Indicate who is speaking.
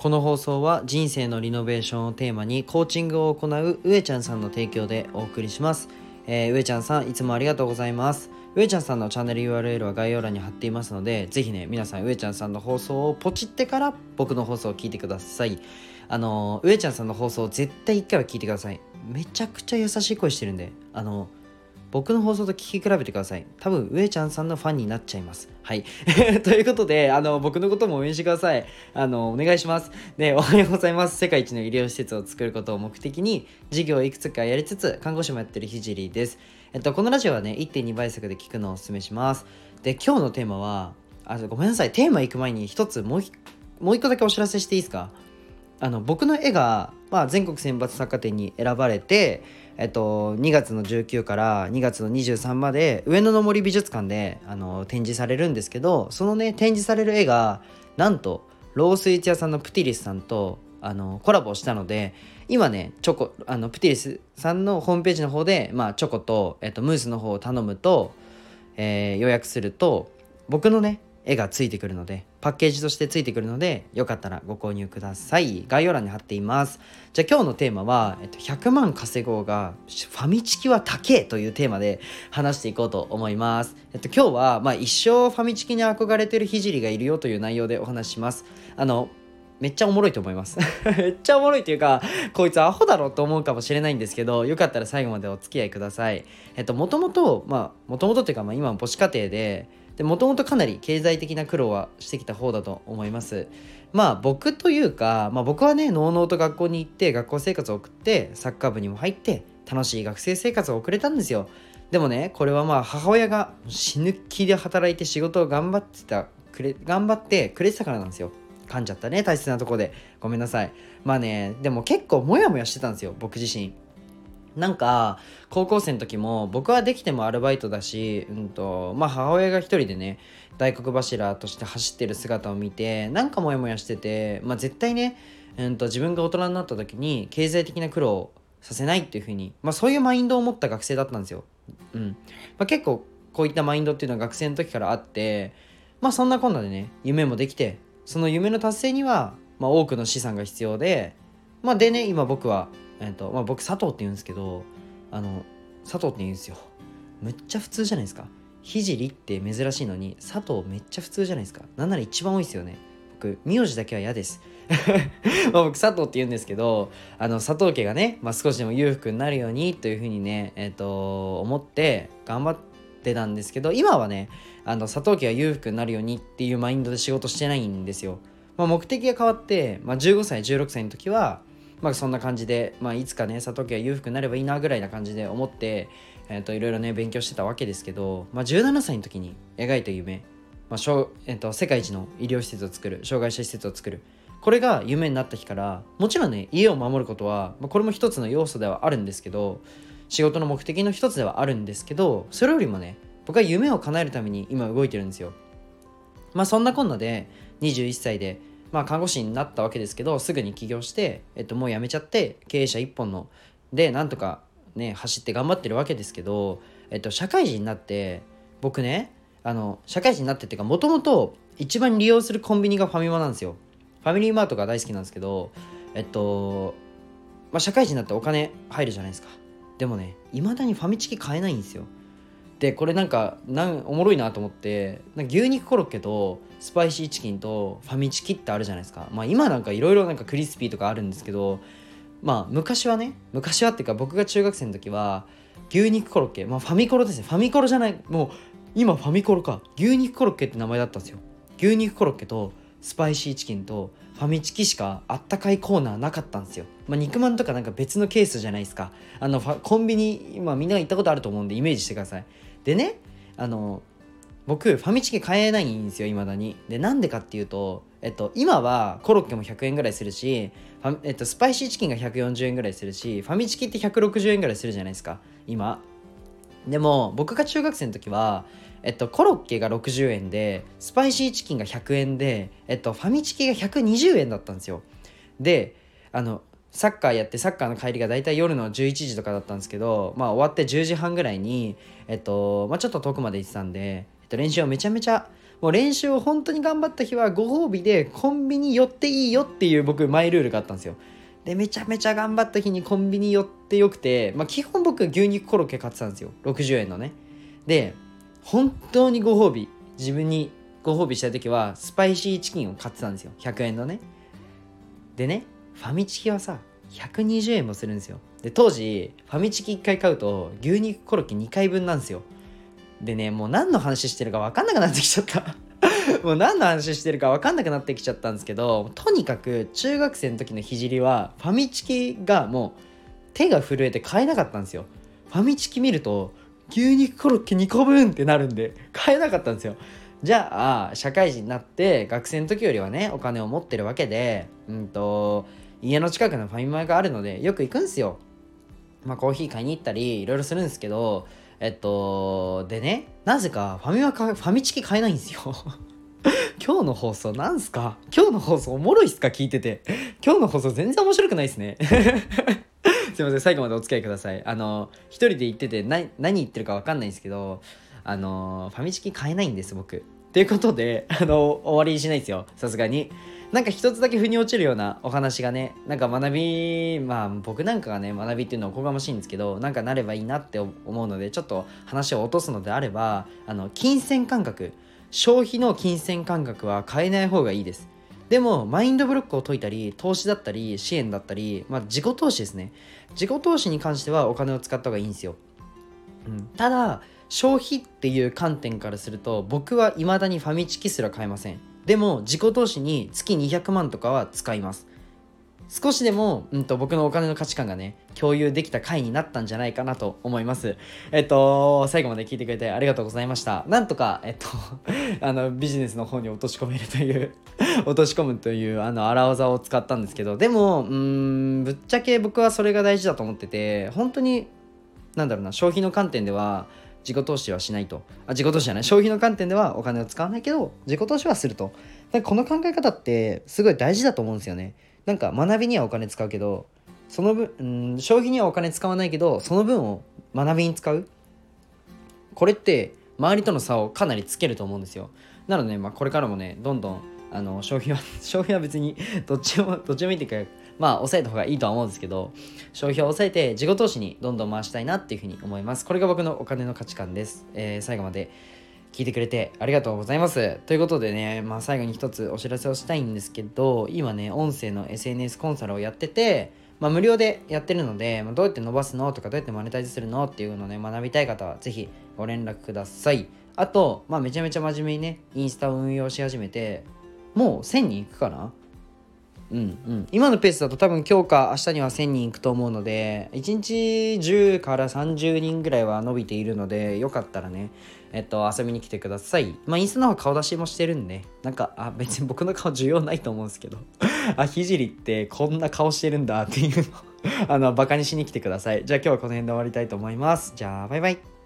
Speaker 1: この放送は人生のリノベーションをテーマにコーチングを行う上ちゃんさんの提供でお送りします、えー、上ちゃんさんいつもありがとうございます。上ちゃんさんのチャンネル URL は概要欄に貼っていますのでぜひね皆さん上ちゃんさんの放送をポチってから僕の放送を聞いてください。あの上ちゃんさんの放送絶対一回は聞いてください。めちゃくちゃ優しい声してるんであの僕の放送と聞き比べてください。多分、上ちゃんさんのファンになっちゃいます。はい。ということで、あの、僕のことも応援してください。あの、お願いします。で、おはようございます。世界一の医療施設を作ることを目的に、事業をいくつかやりつつ、看護師もやってるひじりです。えっと、このラジオはね、1.2倍速で聞くのをお勧めします。で、今日のテーマは、あ、ごめんなさい。テーマ行く前に一つ、もうもう一個だけお知らせしていいですか？あの僕の絵が、まあ、全国選抜作家展に選ばれて、えっと、2月の19から2月の23まで上野の森美術館であの展示されるんですけどそのね展示される絵がなんとロースイーツ屋さんのプティリスさんとあのコラボしたので今ねチョコあのプティリスさんのホームページの方で、まあ、チョコと、えっと、ムースの方を頼むと、えー、予約すると僕のね絵がついてくるのでパッケージとしてついてくるのでよかったらご購入ください。概要欄に貼っています。じゃあ今日のテーマは、えっと、100万稼ごうがファミチキは高えというテーマで話していこうと思います、えっと、今日は、まあ、一生ファミチキに憧れてるひじりがいるよという内容でお話します。あのめっちゃおもろいと思います。めっちゃおもろいというかこいつアホだろと思うかもしれないんですけどよかったら最後までお付き合いください。えっともともとまあもともとっていうか、まあ、今母子家庭でもともとかなり経済的な苦労はしてきた方だと思います。まあ僕というか、まあ、僕はねのうのうと学校に行って学校生活を送ってサッカー部にも入って楽しい学生生活を送れたんですよ。でもねこれはまあ母親が死ぬ気で働いて仕事を頑張ってたくれ頑張ってくれてたからなんですよ。噛んじゃったね大切なとこで。ごめんなさい。まあねでも結構モヤモヤしてたんですよ僕自身。なんか高校生の時も僕はできてもアルバイトだし、うんとまあ、母親が一人でね大黒柱として走ってる姿を見てなんかモヤモヤしてて、まあ、絶対ね、うんと、自分が大人になった時に経済的な苦労をさせないっていう風に、まあ、そういうマインドを持った学生だったんですよ。うんまあ、結構こういったマインドっていうのは学生の時からあってまあそんなこんなでね夢もできてその夢の達成には、まあ、多くの資産が必要でまあでね今僕はえーとまあ、僕佐藤って言うんですけどあの佐藤って言うんですよ。めっちゃ普通じゃないですか。ひじりって珍しいのに佐藤めっちゃ普通じゃないですか。なんなら一番多いですよね。僕名字だけは嫌です。ま僕佐藤って言うんですけどあの佐藤家がね、まあ、少しでも裕福になるようにというふうにねえっ、ー、と思って頑張ってたんですけど今はねあの佐藤家が裕福になるようにっていうマインドで仕事してないんですよ、まあ、目的が変わって、まあ、15歳16歳の時はまあそんな感じで、まあ、いつかね佐藤家が裕福になればいいなぐらいな感じで思って、えー、といろいろね勉強してたわけですけど、まあ、17歳の時に描いた夢、まあえー、と世界一の医療施設を作る障害者施設を作る。これが夢になった日からもちろんね家を守ることは、まあ、これも一つの要素ではあるんですけど仕事の目的の一つではあるんですけどそれよりもね僕は夢を叶えるために今動いてるんですよ。まあそんなこんなで21歳でまあ、看護師になったわけですけどすぐに起業して、えっと、もう辞めちゃって経営者一本のでなんとかね走って頑張ってるわけですけど、えっと、社会人になって僕ねあの社会人になってっていうかもともと一番利用するコンビニがファミマなんですよ。ファミリーマートが大好きなんですけどえっとまあ社会人になってお金入るじゃないですか。でもねいまだにファミチキ買えないんですよ。でこれなんかなんおもろいなと思って牛肉コロッケとスパイシーチキンとファミチキってあるじゃないですかまあ今なんかいろいろなんかクリスピーとかあるんですけどまあ昔はね昔はっていうか僕が中学生の時は牛肉コロッケまあファミコロですねファミコロじゃないもう今ファミコロか牛肉コロッケって名前だったんですよ牛肉コロッケとスパイシーチキンとファミチキしかあったかいコーナーなかったんですよ。まあ、肉まんとかなんか別のケースじゃないですか。あのコンビニ、まあ、みんなが行ったことあると思うんでイメージしてください。でねあの僕ファミチキ買えないんですよ未だに。でなんでかっていうとえっと今はコロッケも100円ぐらいするしえっと、スパイシーチキンが140円ぐらいするしファミチキって160円ぐらいするじゃないですか今。でも僕が中学生の時はえっと、コロッケが60円でスパイシーチキンが100円で、えっと、ファミチキが120円だったんですよ。であのサッカーやってサッカーの帰りが大体夜の11時とかだったんですけど、まあ、終わって10時半ぐらいに、えっとまあ、ちょっと遠くまで行ってたんで、えっと、練習をめちゃめちゃもう練習を本当に頑張った日はご褒美でコンビニ寄っていいよっていう僕マイルールがあったんですよ。でめちゃめちゃ頑張った日にコンビニ寄ってよくて、まあ、基本僕牛肉コロッケ買ってたんですよ。60円のね。で本当にご褒美自分にご褒美した時はスパイシーチキンを買ってたんですよ。100円のね。でねファミチキはさ120円もするんですよ。で当時ファミチキ1回買うと牛肉コロッケ2回分なんですよ。でねもう何の話してるか分かんなくなってきちゃった。もう何の話してるか分かんなくなってきちゃったんですけどとにかく中学生の時の聖はファミチキがもう手が震えて買えなかったんですよ。ファミチキ見ると牛肉コロッケ2個分ってなるんで買えなかったんですよ。じゃあ社会人になって学生の時よりはねお金を持ってるわけでうんと家の近くのファミマがあるのでよく行くんすよ。まあコーヒー買いに行ったりいろいろするんですけどえっとでねなぜかファミマかファミチキ買えないんですよ。今日の放送なんすか？今日の放送おもろいっすか？聞いてて。今日の放送全然面白くないっすね。すいません最後までお付き合いください。あの一人で言ってて何言ってるか分かんないんですけどあのファミチキ買えないんです僕。ということであの終わりにしないですよ。さすがに。なんか一つだけ腑に落ちるようなお話がねなんか学びまあ僕なんかがね学びっていうのはおこがましいんですけどなんかなればいいなって思うのでちょっと話を落とすのであればあの金銭感覚消費の金銭感覚は変えない方がいいです。でもマインドブロックを解いたり投資だったり支援だったり、まあ、自己投資ですね。自己投資に関してはお金を使った方がいいんですよ、うん、ただ消費っていう観点からすると僕は未だにファミチキすら買えません。でも自己投資に月200万とかは使います少しでも、うんと、僕のお金の価値観がね、共有できた回になったんじゃないかなと思います。えっと、最後まで聞いてくれてありがとうございました。なんとか、えっと、あの、ビジネスの方に落とし込めるという 落とし込むという、あの、荒技を使ったんですけど、でも、うん、ぶっちゃけ僕はそれが大事だと思ってて、本当に、なんだろうな、消費の観点では、自己投資はしないと。あ、自己投資じゃない。消費の観点ではお金を使わないけど、自己投資はすると。この考え方ってすごい大事だと思うんですよね。なんか学びにはお金使うけどその分、うん、消費にはお金使わないけどその分を学びに使うこれって周りとの差をかなりつけると思うんですよなので、まあ、これからもねどんどんあの消費は 消費は別にどっちもどっちもいいっていうかまあ抑えた方がいいとは思うんですけど消費を抑えて自己投資にどんどん回したいなっていうふうに思います。これが僕のお金の価値観です、えー、最後まで聞いてくれてありがとうございます。ということでね、まあ、最後に一つお知らせをしたいんですけど、今ね、音声の SNS コンサルをやってて、まあ、無料でやってるので、まあ、どうやって伸ばすの？とかどうやってマネタイズするの？っていうのをね、学びたい方はぜひご連絡ください。あと、まあ、めちゃめちゃ真面目にね、インスタを運用し始めて、もう1000人いくかな？うんうん、今のペースだと多分今日か明日には1000人いくと思うので1日10から30人ぐらいは伸びているのでよかったらねえっと遊びに来てください。まあインスタの方顔出しもしてるんでなんかあ別に僕の顔需要ないと思うんですけどあひじりってこんな顔してるんだっていうのあのバカにしに来てください。じゃあ今日はこの辺で終わりたいと思います。じゃあバイバイ。